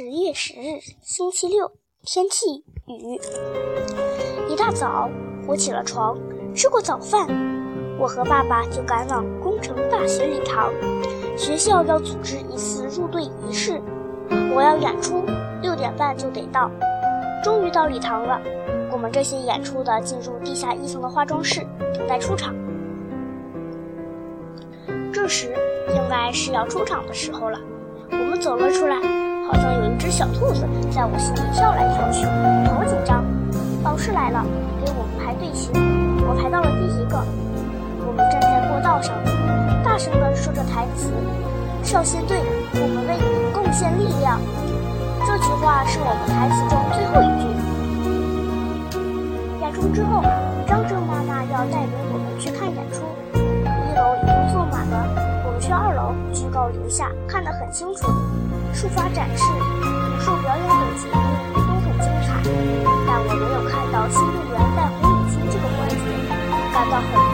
十月十日，星期六，天气雨。一大早，我起了床，吃过早饭，我和爸爸就赶往工程大学礼堂。学校要组织一次入队仪式，我要演出，六点半就得到。终于到礼堂了，我们这些演出的进入地下一层的化妆室，等待出场。这时应该是要出场的时候了，我们走了出来。好像有一只小兔子在我心里跳来跳去，好紧张！老师来了，给我们排队形，我排到了第一个。我们站在过道上，大声地说着台词：“少先队，我们为你贡献力量。”这句话是我们台词中最后一句。演出之后，张正妈妈要带领我们去看演出。一楼已经坐满了，我们去二楼居高临下，看得很清楚。书法展示、武术表演等节目都很精彩，但我没有看到新队员带红领巾这个环节，感到很。